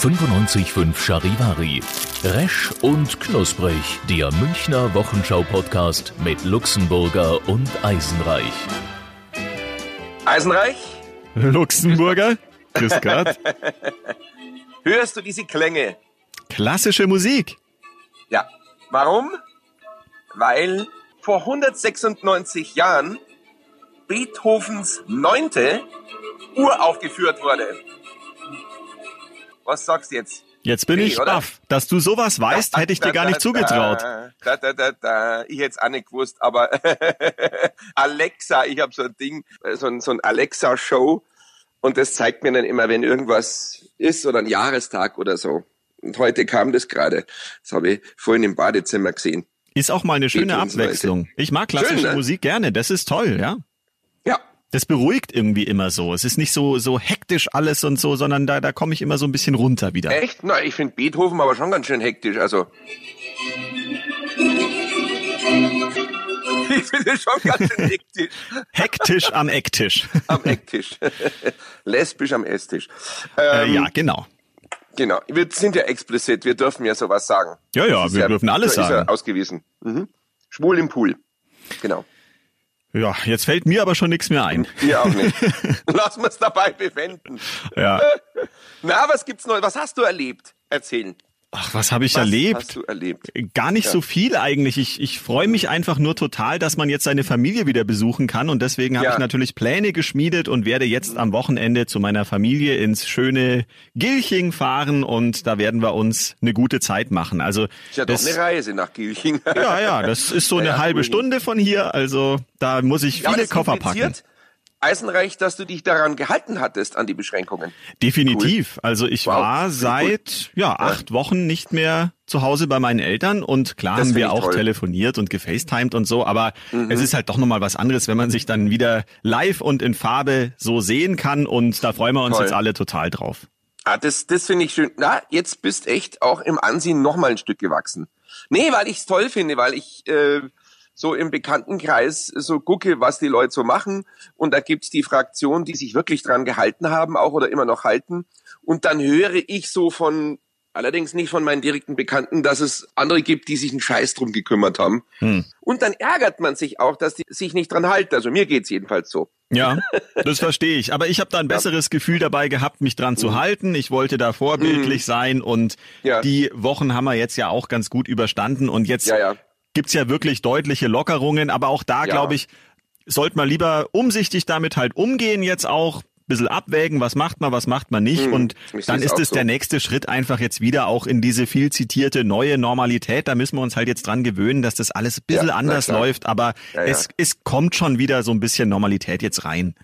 95.5 Charivari. Resch und Knusprig, der Münchner Wochenschau-Podcast mit Luxemburger und Eisenreich. Eisenreich? Luxemburger? Grüß Gott. Hörst du diese Klänge? Klassische Musik. Ja. Warum? Weil vor 196 Jahren Beethovens neunte uraufgeführt wurde. Was sagst du jetzt? Jetzt bin Nee, ich baff. Dass du sowas weißt, hätte ich dir gar nicht zugetraut. Da, da, da, da. Ich hätte es auch nicht gewusst, aber Alexa, ich habe so ein Ding, so ein, so ein Alexa-Show und das zeigt mir dann immer, wenn irgendwas ist oder ein Jahrestag oder so. Und heute kam das gerade. Das habe ich vorhin im Badezimmer gesehen. Ist auch mal eine schöne Abwechslung. Ich mag klassische Schön, ne? Musik gerne. Das ist toll, ja. Ja, Das beruhigt irgendwie immer so. Es ist nicht so, so hektisch alles und so, sondern da, da komme ich immer so ein bisschen runter wieder. echt? Na, ich finde Beethoven aber schon ganz schön hektisch. Also ich finde es schon ganz schön hektisch. Hektisch am Ecktisch. Am Ecktisch. Lesbisch am Esstisch. äh, Ähm, ja, genau. Genau. Wir sind ja explizit, wir dürfen ja sowas sagen. Ja, ja, Das wir dürfen alles da ist sagen. Ja ausgewiesen. Mhm. Schwul im Pool. Genau. Ja, jetzt fällt mir aber schon nichts mehr ein. Mir auch nicht. Lass uns dabei bewenden. Ja. Na, was gibt's neu? Was hast du erlebt? Erzählen. Ach, was habe ich Was erlebt? hast du erlebt? Gar nicht so viel eigentlich. Ich, ich freue mich einfach nur total, dass man jetzt seine Familie wieder besuchen kann. Und deswegen habe Ja. ich natürlich Pläne geschmiedet und werde jetzt am Wochenende zu meiner Familie ins schöne Gilching fahren und da werden wir uns eine gute Zeit machen. Also Ist ja das, doch eine Reise nach Gilching. ja, ja, das ist so eine Ja, halbe. Stunde von hier. Also da muss ich Ja, viele Koffer packen. Eisenreich, dass du dich daran gehalten hattest, an die Beschränkungen. Definitiv. Also ich Wow, war cool. seit ja acht Wochen nicht mehr zu Hause bei meinen Eltern und klar Das haben wir ich auch toll. Mhm. telefoniert und gefacetimed und so, aber es ist halt doch nochmal was anderes, wenn man sich dann wieder live und in Farbe so sehen kann und da freuen wir uns Toll. jetzt alle total drauf. Ah, das, das finde ich schön. Na, jetzt bist echt auch im Ansehen noch mal ein Stück gewachsen. Nee, weil ich's toll finde, weil ich äh, so im Bekanntenkreis so gucke, was die Leute so machen. Und da gibt's die Fraktion, die sich wirklich dran gehalten haben, auch oder immer noch halten. Und dann höre ich so von, allerdings nicht von meinen direkten Bekannten, dass es andere gibt, die sich einen Scheiß drum gekümmert haben. Und dann ärgert man sich auch, dass die sich nicht dran halten. Also mir geht's jedenfalls so. Ja, das verstehe ich. Aber ich habe da ein besseres Gefühl dabei gehabt, mich dran zu halten. Ich wollte da vorbildlich sein und Mhm. Ja. die Wochen haben wir jetzt ja auch ganz gut überstanden und jetzt Ja, ja. Gibt's ja wirklich deutliche Lockerungen, aber auch da, Ja. glaube ich, sollte man lieber umsichtig damit halt umgehen jetzt auch, bisschen abwägen, was macht man, was macht man nicht und Hm, ich dann ist es so. der nächste Schritt einfach jetzt wieder auch in diese viel zitierte neue Normalität. Da müssen wir uns halt jetzt dran gewöhnen, dass das alles ein bisschen Ja, anders läuft, aber Ja, ja. Es, es kommt schon wieder so ein bisschen Normalität jetzt rein.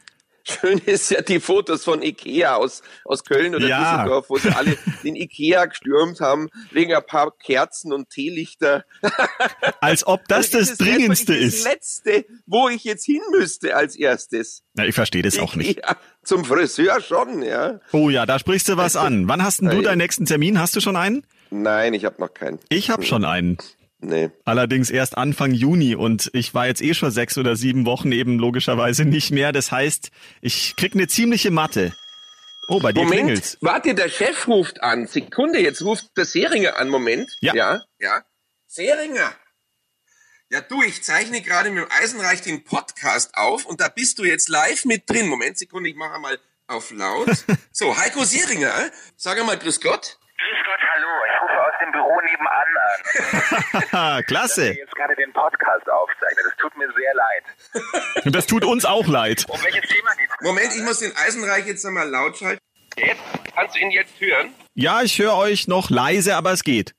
Schön ist ja die Fotos von Ikea aus, aus Köln oder Ja. Düsseldorf, wo sie alle den Ikea gestürmt haben, wegen ein paar Kerzen und Teelichter. Als ob das Also das ist Dringendste wirklich ist. Das Letzte, wo ich jetzt hin müsste als erstes. Na, ich verstehe das auch nicht. Ikea. Zum Friseur schon, ja. Oh ja, da sprichst du was an. Wann hast denn du deinen nächsten Termin? Hast du schon einen? Nein, ich habe noch keinen. Ich habe schon einen. Nee. Allerdings erst Anfang Juni und ich war jetzt eh schon sechs oder sieben Wochen eben logischerweise nicht mehr. Das heißt, ich krieg eine ziemliche Matte. Oh, bei dir Moment, klingelt's. warte, der Chef ruft an. Sekunde, jetzt ruft der Seringer an. Moment. Ja. Ja, ja. Seringer. Ja, du, ich zeichne gerade mit dem Eisenreich den Podcast auf und da bist du jetzt live mit drin. Moment, Sekunde, ich mache mal auf laut. So, Heiko Seringer, sag einmal Grüß Gott. Grüß Gott, hallo. Ich rufe aus dem Büro nebenan an. Haha, Ich Klasse. jetzt gerade den Podcast aufzeichne. Das tut mir sehr leid. Und das tut uns auch leid. Um welches Thema geht's? Moment, ich muss den Eisenreich jetzt einmal laut schalten. Jetzt? Kannst du ihn jetzt hören? Ja, ich höre euch noch leise, aber es geht.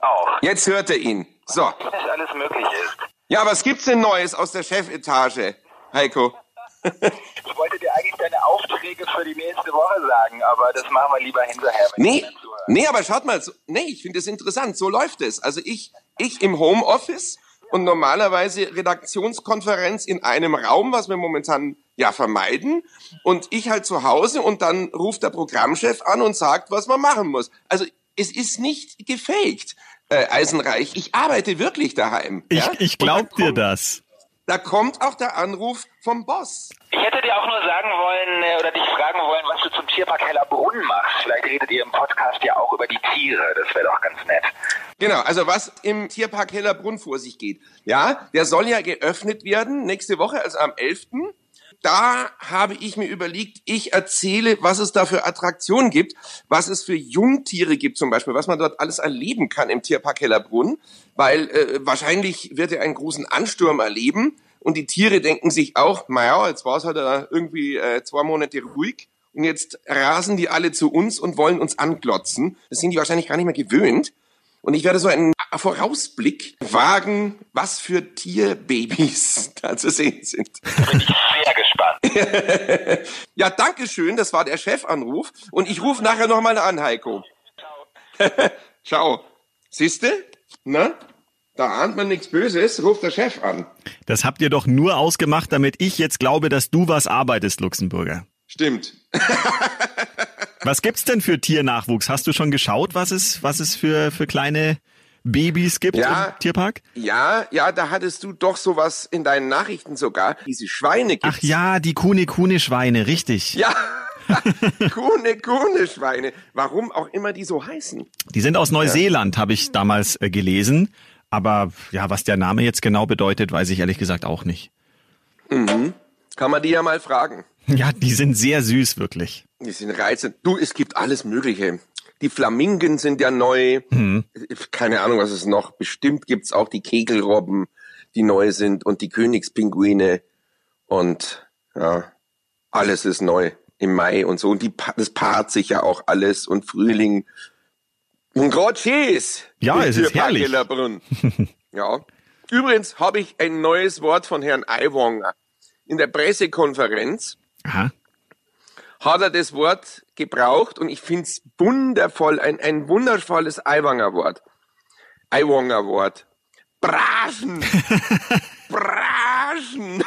Auch. Jetzt hört er ihn. So. Was alles möglich ist. Ja, was gibt's denn Neues aus der Chefetage, Heiko? Ich wollte dir eigentlich deine Aufträge für die nächste Woche sagen, aber das machen wir lieber hinterher. Wenn Nee. Nee, aber schaut mal, so, nee, ich finde es interessant, so läuft es. Also ich, ich im Homeoffice und normalerweise Redaktionskonferenz in einem Raum, was wir momentan ja vermeiden. Und ich halt zu Hause und dann ruft der Programmchef an und sagt, was man machen muss. Also es ist nicht gefaked, äh, Eisenreich. Ich arbeite wirklich daheim. Ich, ja? ich Und da glaub dir kommt- das. Da kommt auch der Anruf vom Boss. Ich hätte dir auch nur sagen wollen äh, oder dich fragen wollen, was du zum Tierpark Hellerbrunn machst. Vielleicht redet ihr im Podcast ja auch über die Tiere. Das wäre doch ganz nett. Genau, also was im Tierpark Hellerbrunn vor sich geht. Ja, der soll ja geöffnet werden nächste Woche, also am 11. Da habe ich mir überlegt, ich erzähle, was es da für Attraktionen gibt, was es für Jungtiere gibt zum Beispiel, was man dort alles erleben kann im Tierpark Hellerbrunn, weil äh, wahrscheinlich wird er einen großen Ansturm erleben und die Tiere denken sich auch, naja, jetzt war es halt äh, irgendwie äh, zwei Monate ruhig und jetzt rasen die alle zu uns und wollen uns anglotzen. Das sind die wahrscheinlich gar nicht mehr gewöhnt. Und ich werde so einen Vorausblick wagen, was für Tierbabys da zu sehen sind. Bin ich sehr gespannt. Ja, danke schön, das war der Chefanruf. Und ich rufe nachher nochmal an, Heiko. Ciao. Siehste? Na? Da ahnt man nichts Böses, ruft der Chef an. Das habt ihr doch nur ausgemacht, damit ich jetzt glaube, dass du was arbeitest, Luxemburger. Stimmt. Was gibt's denn für Tiernachwuchs? Hast du schon geschaut, was es, was es für, für kleine Babys gibt Ja. im Tierpark? Ja, ja, da hattest du doch sowas in deinen Nachrichten sogar. Diese Schweine gibt's. Ach ja, die Kune-Kune-Schweine, richtig. Ja. Kuhne, Kuhne Schweine. Warum auch immer die so heißen. Die sind aus Neuseeland, habe ich damals äh, gelesen. Aber ja, was der Name jetzt genau bedeutet, weiß ich ehrlich gesagt auch nicht. Kann man die ja mal fragen. Ja, die sind sehr süß, wirklich. Die sind reizend. Du, es gibt alles Mögliche. Die Flamingen sind ja neu. Keine Ahnung, was es noch. Bestimmt gibt's auch die Kegelrobben, die neu sind und die Königspinguine. Und ja, alles ist neu im Mai und so. Und die, das paart sich ja auch alles und Frühling. Und grad schieß. Ja, es ist herrlich. Hellerbrunn. ja. Übrigens habe ich ein neues Wort von Herrn Aiwanger. In der Pressekonferenz Aha. hat er das Wort gebraucht und ich find's wundervoll, ein, ein wundervolles Aiwanger Wort. Aiwanger Wort. Braschen. Braschen.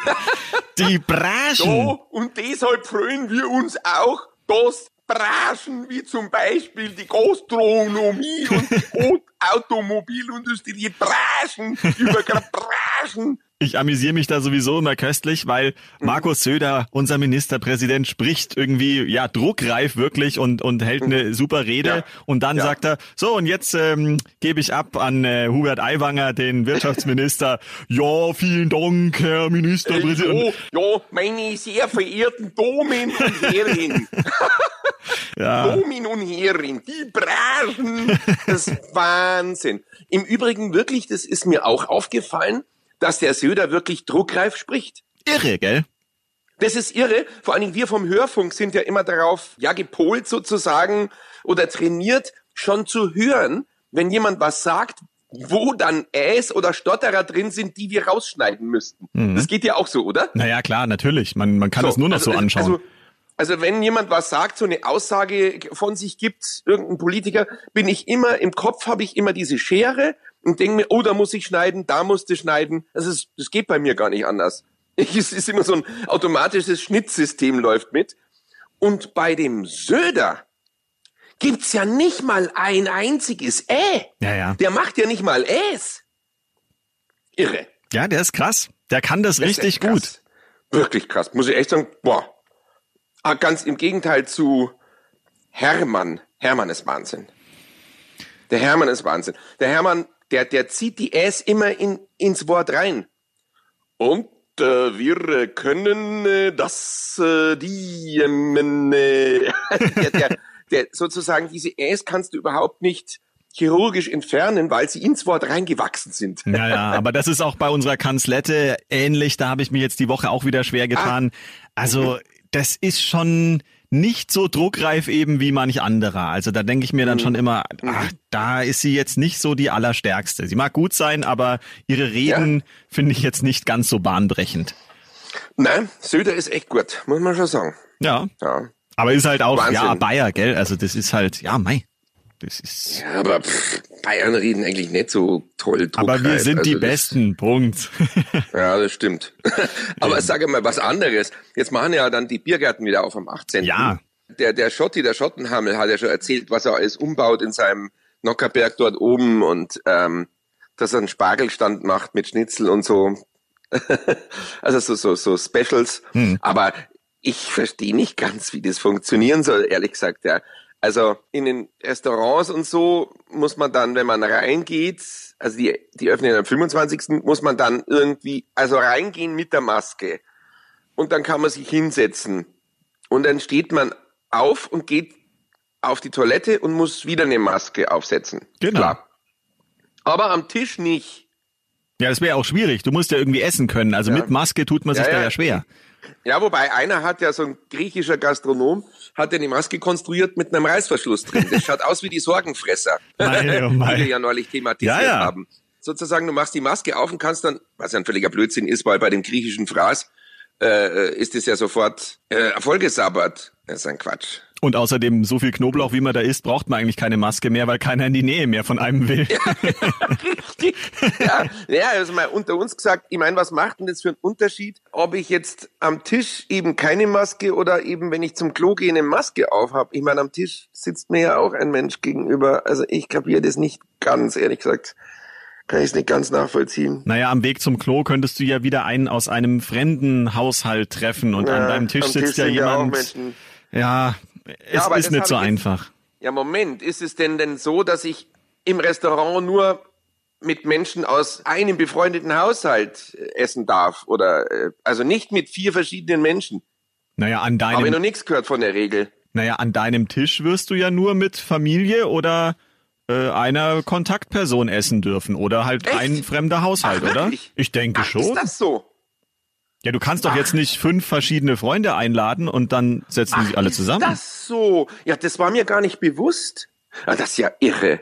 Die Braschen. So, und deshalb freuen wir uns auch, dass Branchen wie zum Beispiel die Gastronomie und die Automobilindustrie Branchen über Branchen Ich amüsiere mich da sowieso immer köstlich, weil Markus Söder, unser Ministerpräsident, spricht irgendwie ja druckreif wirklich und und hält eine super Rede Ja. und dann Ja. sagt er so und jetzt ähm, gebe ich ab an äh, Hubert Aiwanger, den Wirtschaftsminister. ja, vielen Dank, Herr Ministerpräsident. Ja, ja, meine sehr verehrten Damen und Herren. Ja. Domin und Herren, die Branchen, das ist Wahnsinn. Im Übrigen wirklich, das ist mir auch aufgefallen, dass der Söder wirklich druckreif spricht. Irre, gell? Das ist irre. Vor allen Dingen wir vom Hörfunk sind ja immer darauf, ja, gepolt sozusagen oder trainiert, schon zu hören, wenn jemand was sagt, wo dann Äs oder Stotterer drin sind, die wir rausschneiden müssten. Das geht ja auch so, oder? Naja, klar, natürlich. Man, man kann es nur noch so also, anschauen. Also, also wenn jemand was sagt, so eine Aussage von sich gibt, irgendein Politiker, bin ich immer, im Kopf habe ich immer diese Schere und denke mir, oh, da muss ich schneiden, da musst du schneiden. Das, ist, das geht bei mir gar nicht anders. Ich, es ist immer so ein automatisches Schnittsystem läuft mit. Und bei dem Söder gibt's ja nicht mal ein einziges Ä. ja, ja. Der macht ja nicht mal Äs. Irre. Ja, der ist krass. Der kann das, Das richtig gut. Wirklich krass. Muss ich echt sagen, boah. Ah, ganz im Gegenteil zu Hermann. Hermann ist Wahnsinn. Der Hermann ist Wahnsinn. Der Hermann, der, der zieht die Äs immer in, ins Wort rein. Und äh, wir äh, können äh, das, äh, die, äh, der, der, der, sozusagen diese Äs kannst du überhaupt nicht chirurgisch entfernen, weil sie ins Wort reingewachsen sind. Ja, ja, aber das ist auch bei unserer Kanzlette ähnlich. Da habe ich mir jetzt die Woche auch wieder schwer getan. Also, das ist schon nicht so druckreif eben wie manch anderer. Also da denke ich mir dann schon immer, ach, da ist sie jetzt nicht so die allerstärkste. Sie mag gut sein, aber ihre Reden finde ich jetzt nicht ganz so bahnbrechend. Nein, Söder ist echt gut, muss man schon sagen. Ja. Ja. Aber ist halt auch, Wahnsinn. ja, Bayer, gell? Also das ist halt, ja, mei. Das ist. Ja, aber pff, Bayern reden eigentlich nicht so toll. Aber wir sind die Also das- Besten, Punkt. Ja, das stimmt. aber sage mal was anderes. Jetzt machen ja dann die Biergärten wieder auf am 18. Ja. Der, der Schotti, der Schottenhammel, hat ja schon erzählt, was er alles umbaut in seinem Nockerberg dort oben und ähm, dass er einen Spargelstand macht mit Schnitzel und so. also so, so, so Specials. Hm. Aber ich verstehe nicht ganz, wie das funktionieren soll, ehrlich gesagt. Ja. Also in den Restaurants und so muss man dann, wenn man reingeht, also die, die öffnen am 25. muss man dann irgendwie, also reingehen mit der Maske. Und dann kann man sich hinsetzen. Und dann steht man auf und geht auf die Toilette und muss wieder eine Maske aufsetzen. Genau. Klar. Aber am Tisch nicht. Ja, das wäre auch schwierig. Du musst ja irgendwie essen können. Also Ja. mit Maske tut man sich Ja, da ja. ja schwer. Ja, wobei einer hat ja so ein griechischer Gastronom, hat ja eine Maske konstruiert mit einem Reißverschluss drin. Das schaut aus wie die Sorgenfresser, Mei, oh mei. die wir ja neulich thematisiert Ja, ja. haben. Sozusagen, du machst die Maske auf und kannst dann, was ja ein völliger Blödsinn ist, weil bei dem griechischen Fraß äh, ist es ja sofort äh, Erfolgesabbat. Das ist ein Quatsch. Und außerdem, so viel Knoblauch, wie man da isst, braucht man eigentlich keine Maske mehr, weil keiner in die Nähe mehr von einem will. Richtig. Ja, ja, also mal unter uns gesagt, ich meine, was macht denn das für einen Unterschied, ob ich jetzt am Tisch eben keine Maske oder eben, wenn ich zum Klo gehe, eine Maske auf habe? Ich meine, am Tisch sitzt mir ja auch ein Mensch gegenüber. Also ich kapiere das nicht ganz, ehrlich gesagt. Kann ich es nicht ganz nachvollziehen. Naja, am Weg zum Klo könntest du ja wieder einen aus einem fremden Haushalt treffen und an Ja, deinem Tisch sitzt ja sind auch jemand. Ja, es aber ist nicht so einfach. Ja, Moment, ist es denn denn so, dass ich im Restaurant nur mit Menschen aus einem befreundeten Haushalt äh, essen darf? Oder äh, also nicht mit vier verschiedenen Menschen? Naja, an Habe ich noch deinem, nichts gehört von der Regel. naja, an deinem Tisch wirst du ja nur mit Familie oder äh, einer Kontaktperson essen dürfen oder halt Echt? ein fremder Haushalt, Ach, oder? Ich denke Ach, schon. Ist das so? Ja, du kannst doch jetzt nicht fünf verschiedene Freunde einladen und dann setzen die sich alle ist zusammen. Das so. Ja, das war mir gar nicht bewusst. Ah, das ist ja irre.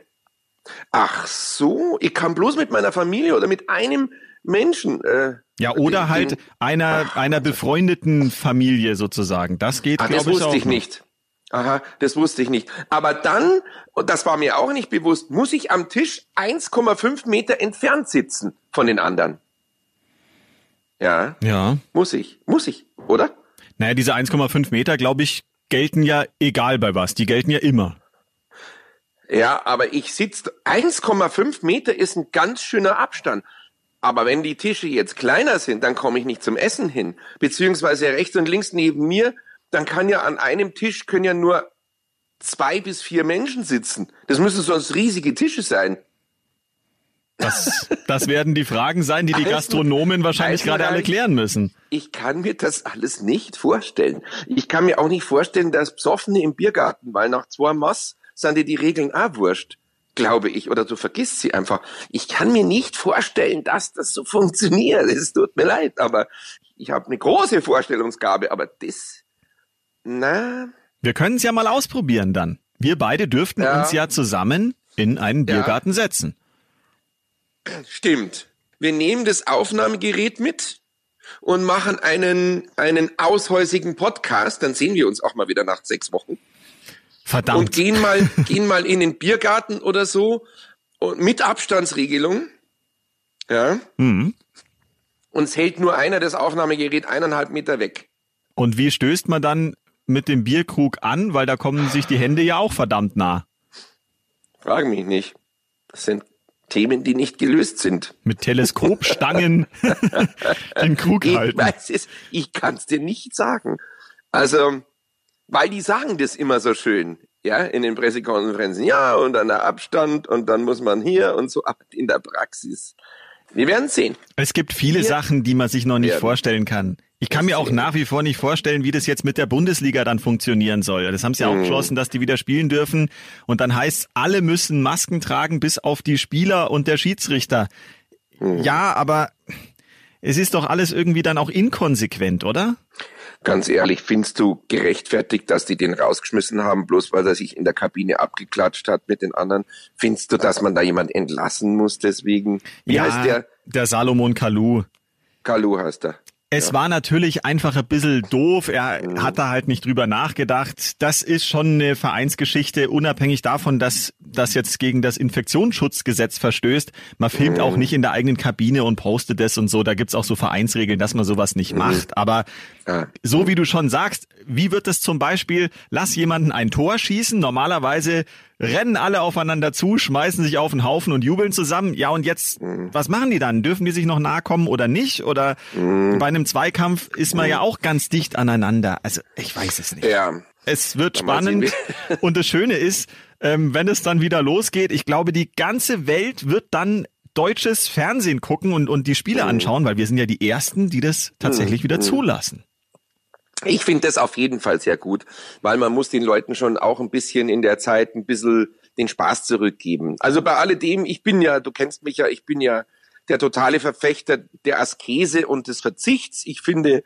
Ach so, ich kann bloß mit meiner Familie oder mit einem Menschen. Äh, Ja, oder den- halt den- einer, einer befreundeten Familie sozusagen. Das geht, Ah, glaube das ich, wusste auch ich noch. nicht. Aha, das wusste ich nicht. Aber dann, und das war mir auch nicht bewusst, muss ich am Tisch 1,5 Meter entfernt sitzen von den anderen. Ja, Ja. muss ich, muss ich, oder? Naja, diese 1,5 Meter, glaube ich, gelten ja egal bei was. Die gelten ja immer. Ja, aber ich sitze, 1,5 Meter ist ein ganz schöner Abstand. Aber wenn die Tische jetzt kleiner sind, dann komme ich nicht zum Essen hin. Beziehungsweise rechts und links neben mir, dann kann ja an einem Tisch können ja nur zwei bis vier Menschen sitzen. Das müssen sonst riesige Tische sein. Das, das werden die Fragen sein, die die Gastronomen wahrscheinlich gerade alle klären müssen. Ich kann mir das alles nicht vorstellen. Ich kann mir auch nicht vorstellen, dass Psoffene im Biergarten, weil nach zwei Mass sind dir die Regeln auch wurscht, glaube ich. Oder du vergisst sie einfach. Ich kann mir nicht vorstellen, dass das so funktioniert. Es tut mir leid, aber ich habe eine große Vorstellungsgabe. Aber das, na, Wir können es ja mal ausprobieren dann. Wir beide dürften Ja. uns ja zusammen in einen Ja. Biergarten setzen. Stimmt. Wir nehmen das Aufnahmegerät mit und machen einen, einen aushäusigen Podcast. Dann sehen wir uns auch mal wieder nach sechs Wochen. und Verdammt. gehen mal, gehen mal in den Biergarten oder so und mit Abstandsregelung. Ja. Mhm. Uns hält nur einer das Aufnahmegerät eineinhalb Meter weg. Und wie stößt man dann mit dem Bierkrug an? Weil da kommen sich die Hände ja auch verdammt nah. Frag mich nicht. Das sind Themen, die nicht gelöst sind. Mit Teleskopstangen den Krug Ich halten. weiß es, ich kann es dir nicht sagen. Also, weil die sagen das immer so schön, ja, in den Pressekonferenzen. Ja, und dann der Abstand und dann muss man hier und so, aber in der Praxis. Wir werden sehen. Es gibt viele Wir Sachen, die man sich noch nicht werden vorstellen kann. Ich kann mir auch nach wie vor nicht vorstellen, wie das jetzt mit der Bundesliga dann funktionieren soll. Das haben sie ja auch Mhm. beschlossen, dass die wieder spielen dürfen. Und dann heißt alle müssen Masken tragen, bis auf die Spieler und der Schiedsrichter. Mhm. Ja, aber es ist doch alles irgendwie dann auch inkonsequent, oder? Ganz ehrlich, findest du gerechtfertigt, dass die den rausgeschmissen haben, bloß weil er sich in der Kabine abgeklatscht hat mit den anderen? Findest du, dass man da jemand entlassen muss deswegen? Wie heißt der? Der Salomon Kalou. Kalu heißt er. Es ja. war natürlich einfach ein bisschen doof. Er mhm. hat da halt nicht drüber nachgedacht. Das ist schon eine Vereinsgeschichte, unabhängig davon, dass das jetzt gegen das Infektionsschutzgesetz verstößt. Man filmt mhm. auch nicht in der eigenen Kabine und postet das und so. Da gibt's auch so Vereinsregeln, dass man sowas nicht mhm. macht. Aber ja. so wie du schon sagst, wie wird es zum Beispiel, lass jemanden ein Tor schießen. Normalerweise rennen alle aufeinander zu, schmeißen sich auf den Haufen und jubeln zusammen. Ja, und jetzt, mhm. was machen die dann? Dürfen die sich noch nahe kommen oder nicht? Oder mhm. bei einem Zweikampf ist man ja auch ganz dicht aneinander. Also, ich weiß es nicht. Ja. Es wird spannend. und das Schöne ist, ähm, wenn es dann wieder losgeht, ich glaube, die ganze Welt wird dann deutsches Fernsehen gucken und, und die Spiele mhm. anschauen, weil wir sind ja die Ersten, die das tatsächlich mhm. wieder zulassen. Ich finde das auf jeden Fall sehr gut, weil man muss den Leuten schon auch ein bisschen in der Zeit ein bisschen den Spaß zurückgeben. Also bei alledem, ich bin ja, du kennst mich ja, ich bin ja der totale Verfechter der Askese und des Verzichts. Ich finde,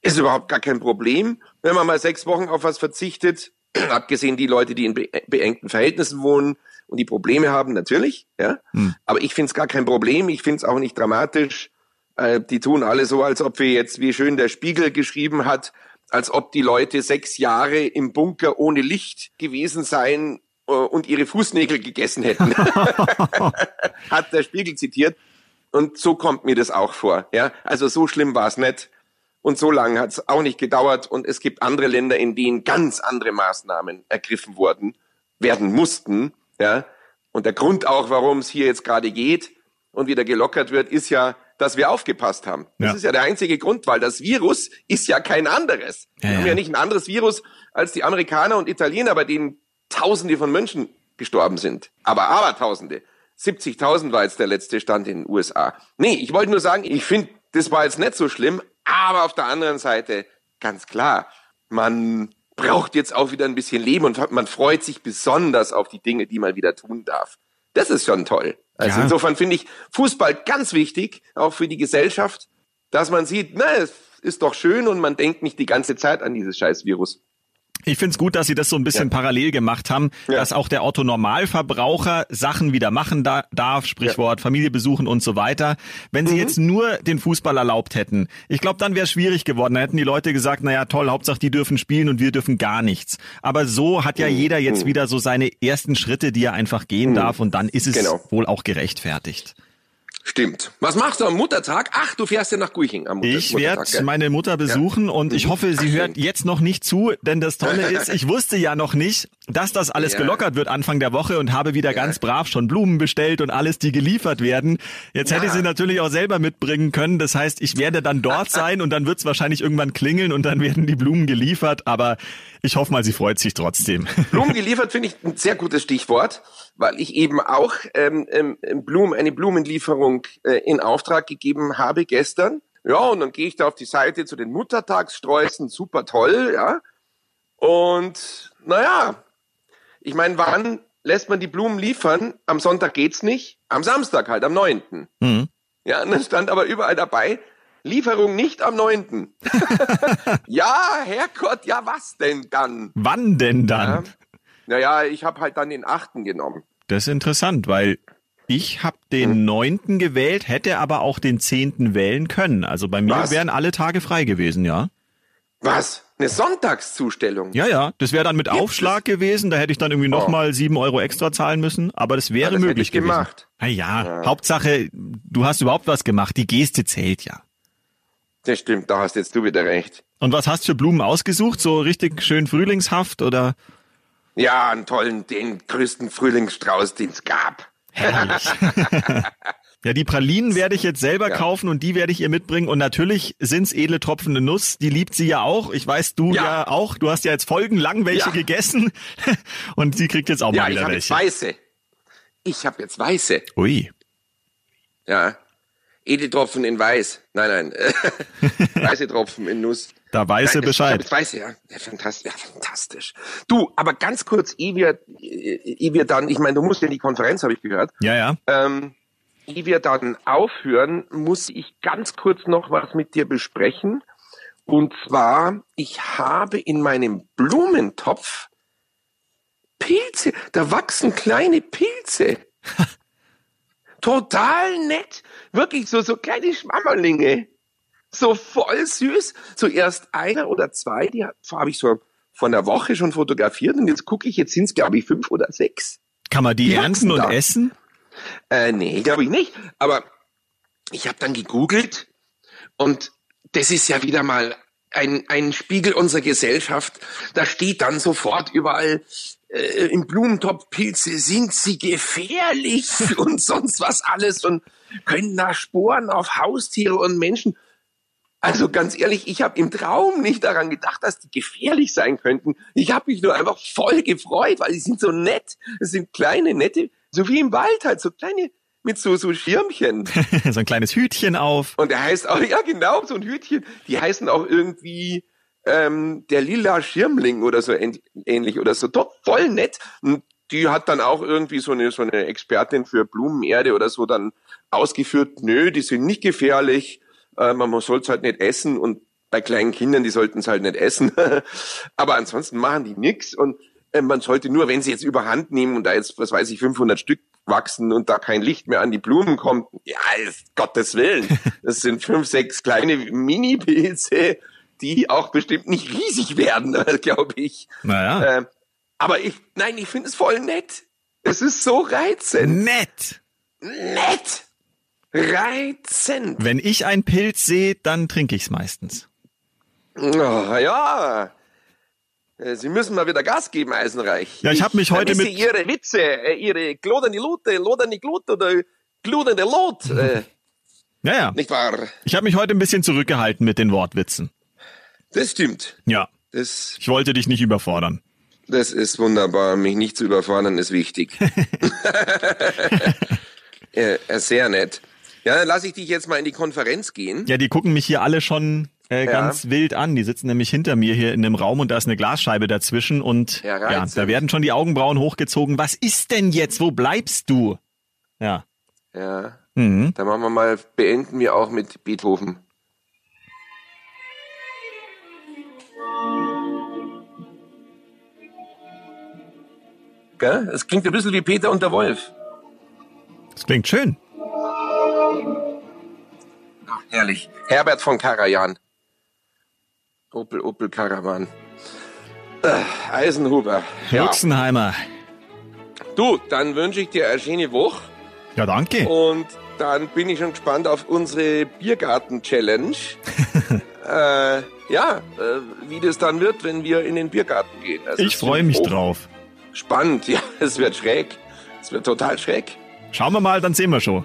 ist überhaupt gar kein Problem, wenn man mal sechs Wochen auf was verzichtet. Abgesehen die Leute, die in beengten Verhältnissen wohnen und die Probleme haben, natürlich. Ja, hm. aber ich finde es gar kein Problem. Ich finde es auch nicht dramatisch. Äh, die tun alle so, als ob wir jetzt, wie schön der Spiegel geschrieben hat, als ob die Leute sechs Jahre im Bunker ohne Licht gewesen seien äh, und ihre Fußnägel gegessen hätten. Hat der Spiegel zitiert. Und so kommt mir das auch vor. Ja, also so schlimm war es nicht. Und so lange hat es auch nicht gedauert. Und es gibt andere Länder, in denen ganz andere Maßnahmen ergriffen wurden, werden mussten. Ja, und der Grund auch, warum es hier jetzt gerade geht und wieder gelockert wird, ist ja, dass wir aufgepasst haben. Das ja. ist ja der einzige Grund, weil das Virus ist ja kein anderes. Ja, wir haben ja nicht ein anderes Virus als die Amerikaner und Italiener, bei denen Tausende von Menschen gestorben sind. Aber aber Tausende. 70.000 war jetzt der letzte Stand in den USA. Nee, ich wollte nur sagen, ich finde, das war jetzt nicht so schlimm, aber auf der anderen Seite, ganz klar, man braucht jetzt auch wieder ein bisschen Leben und man freut sich besonders auf die Dinge, die man wieder tun darf. Das ist schon toll. Also ja. insofern finde ich Fußball ganz wichtig, auch für die Gesellschaft, dass man sieht, na, es ist doch schön und man denkt nicht die ganze Zeit an dieses scheiß Virus. Ich finde es gut, dass Sie das so ein bisschen ja. parallel gemacht haben, ja. dass auch der Otto Normalverbraucher Sachen wieder machen da darf, Sprichwort ja. Familie besuchen und so weiter. Wenn Sie mhm. jetzt nur den Fußball erlaubt hätten, ich glaube, dann wäre es schwierig geworden. Da hätten die Leute gesagt, naja toll, Hauptsache die dürfen spielen und wir dürfen gar nichts. Aber so hat ja mhm. jeder jetzt mhm. wieder so seine ersten Schritte, die er einfach gehen mhm. darf und dann ist es genau. wohl auch gerechtfertigt. Stimmt. Was machst du am Muttertag? Ach, du fährst ja nach Guiching am Mutter Ich werde meine Mutter besuchen ja. und ich mhm. hoffe, sie hört jetzt noch nicht zu, denn das Tolle ist, ich wusste ja noch nicht, dass das alles ja. gelockert wird Anfang der Woche und habe wieder ja. ganz brav schon Blumen bestellt und alles, die geliefert werden. Jetzt hätte ich sie natürlich auch selber mitbringen können. Das heißt, ich werde dann dort sein und dann wird es wahrscheinlich irgendwann klingeln und dann werden die Blumen geliefert. Aber ich hoffe mal, sie freut sich trotzdem. Blumen geliefert finde ich ein sehr gutes Stichwort weil ich eben auch ähm, ähm, Blumen, eine Blumenlieferung äh, in Auftrag gegeben habe gestern. Ja, und dann gehe ich da auf die Seite zu den Muttertagssträußen, super toll, ja. Und naja, ich meine, wann lässt man die Blumen liefern? Am Sonntag geht's nicht, am Samstag halt, am 9. Mhm. Ja, und dann stand aber überall dabei, Lieferung nicht am 9. ja, Herrgott, ja was denn dann? Wann denn dann? Ja, naja, ich habe halt dann den achten genommen. Das ist interessant, weil ich habe den hm. neunten gewählt, hätte aber auch den zehnten wählen können. Also bei mir Was? wären alle Tage frei gewesen, ja. Was? Eine Sonntagszustellung? Ja, ja. Das wäre dann mit Gibt Aufschlag es? gewesen. Da hätte ich dann irgendwie oh. nochmal sieben Euro extra zahlen müssen. Aber das wäre ja, das möglich gewesen. Gemacht. Na ja, ja, Hauptsache, du hast überhaupt was gemacht. Die Geste zählt ja. Das stimmt, da hast jetzt du wieder recht. Und was hast du für Blumen ausgesucht? So richtig schön frühlingshaft oder? Ja, einen tollen, den größten Frühlingsstrauß, den es gab. Herrlich. Ja, die Pralinen werde ich jetzt selber ja. kaufen und die werde ich ihr mitbringen. Und natürlich sind's edle tropfende Nuss. Die liebt sie ja auch. Ich weiß, du ja, ja auch. Du hast ja jetzt folgenlang welche ja. gegessen. Und sie kriegt jetzt auch mal wieder welche. Ja, ich habe weiße. Ich habe jetzt weiße. Ui. Ja. Edeltropfen in weiß. Nein, nein. weiße Tropfen in Nuss. Da weiß er Bescheid. Ich weiß ja. ja, fantastisch, ja, fantastisch. Du, aber ganz kurz, ehe wir, ehe wir dann, ich meine, du musst ja in die Konferenz, habe ich gehört. Ja, ja. Ähm, ehe wir dann aufhören, muss ich ganz kurz noch was mit dir besprechen. Und zwar, ich habe in meinem Blumentopf Pilze, da wachsen kleine Pilze. Total nett. Wirklich so, so kleine Schwammerlinge. so voll süß. Zuerst einer oder zwei, die habe ich so vor einer Woche schon fotografiert und jetzt gucke ich, jetzt sind es glaube ich fünf oder sechs. Kann man die, die ernten und da. essen? Äh, nee, glaube ich nicht. Aber ich habe dann gegoogelt und das ist ja wieder mal ein, ein Spiegel unserer Gesellschaft. Da steht dann sofort überall äh, im Blumentopf Pilze, sind sie gefährlich und sonst was alles und können da Sporen auf Haustiere und Menschen. Also ganz ehrlich, ich habe im Traum nicht daran gedacht, dass die gefährlich sein könnten. Ich habe mich nur einfach voll gefreut, weil die sind so nett. Es sind kleine, nette, so wie im Wald halt, so kleine mit so, so Schirmchen. so ein kleines Hütchen auf. Und der heißt auch, ja genau, so ein Hütchen. Die heißen auch irgendwie ähm, der lila Schirmling oder so ähnlich oder so. Doch, voll nett. Und die hat dann auch irgendwie so eine, so eine Expertin für Blumenerde oder so dann ausgeführt, nö, die sind nicht gefährlich äh, man soll es halt nicht essen und bei kleinen Kindern, die sollten es halt nicht essen. Aber ansonsten machen die nix und man sollte nur, wenn sie jetzt überhand nehmen und da jetzt, was weiß ich, 500 Stück wachsen und da kein Licht mehr an die Blumen kommt, ja, ist Gottes Willen. Das sind fünf, sechs kleine Mini-Pilze, die auch bestimmt nicht riesig werden, glaube ich. Naja. Äh, aber ich, nein, ich finde es voll nett. Es ist so reizend. Nett. Nett. Reizend. Wenn ich einen Pilz sehe, dann trinke ich es meistens. Oh, ja. Äh, Sie müssen mal wieder Gas geben, Eisenreich. Ja, ich habe mich heute mit... Ihre Witze, äh, Ihre glodernde Lute, lodernde Glut oder gludende Lot. Äh, ja, ja. Nicht wahr? Ich habe mich heute ein bisschen zurückgehalten mit den Wortwitzen. Das stimmt. Ja. Das, ich wollte dich nicht überfordern. Das ist wunderbar. Mich nicht zu überfordern ist wichtig. äh, sehr nett. Ja, dann lasse ich dich jetzt mal in die Konferenz gehen. Ja, die gucken mich hier alle schon äh, ganz ja. wild an. Die sitzen nämlich hinter mir hier in dem Raum und da ist eine Glasscheibe dazwischen und ja, ja, da werden schon die Augenbrauen hochgezogen. Was ist denn jetzt? Wo bleibst du? Ja. Ja. Mhm. Dann machen wir mal, beenden wir auch mit Beethoven. Gell? Es klingt ein bisschen wie Peter und der Wolf. Das klingt schön. Ach, herrlich. Herbert von Karajan. Opel, Opel Karawan. Äh, Eisenhuber. Ja. Luxenheimer. Du, dann wünsche ich dir eine schöne Woche. Ja, danke. Und dann bin ich schon gespannt auf unsere Biergarten-Challenge. äh, ja, äh, wie das dann wird, wenn wir in den Biergarten gehen. Also ich freue mich drauf. Spannend, ja, es wird schräg. Es wird total schräg. Schauen wir mal, dann sehen wir schon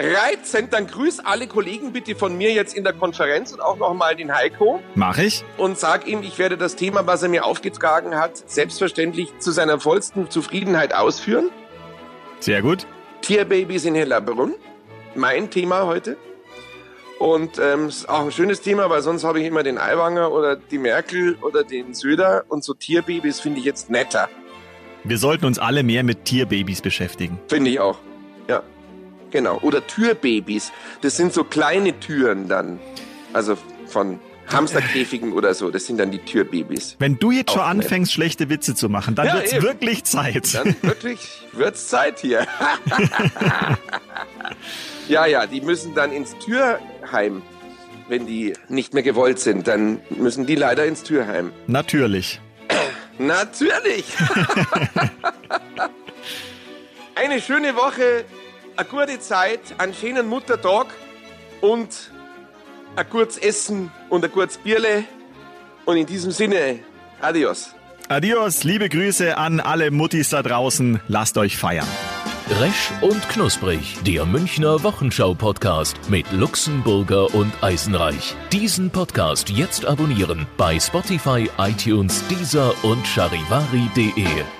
reizend. Dann grüß alle Kollegen bitte von mir jetzt in der Konferenz und auch nochmal den Heiko. Mach ich. Und sag ihm, ich werde das Thema, was er mir aufgetragen hat, selbstverständlich zu seiner vollsten Zufriedenheit ausführen. Sehr gut. Tierbabys in Hellerbrunn. Mein Thema heute. Und ähm, ist auch ein schönes Thema, weil sonst habe ich immer den Aiwanger oder die Merkel oder den Söder und so Tierbabys finde ich jetzt netter. Wir sollten uns alle mehr mit Tierbabys beschäftigen. Finde ich auch. Ja. Genau. Oder Türbabys. Das sind so kleine Türen dann. Also von Hamsterkäfigen oder so. Das sind dann die Türbabys. Wenn du jetzt schon anfängst, schlechte Witze zu machen, dann ja, wird's eben. wirklich Zeit. Dann wirklich wird's Zeit hier. ja, ja, die müssen dann ins Türheim. Wenn die nicht mehr gewollt sind, dann müssen die leider ins Türheim. Natürlich. Natürlich. Eine schöne Woche eine gute Zeit, einen schönen Muttertag und ein gutes Essen und ein gutes Bierle. Und in diesem Sinne, adios. Adios, liebe Grüße an alle Muttis da draußen. Lasst euch feiern. Resch und Knusprig, der Münchner Wochenschau-Podcast mit Luxemburger und Eisenreich. Diesen Podcast jetzt abonnieren bei Spotify, iTunes, Deezer und charivari.de.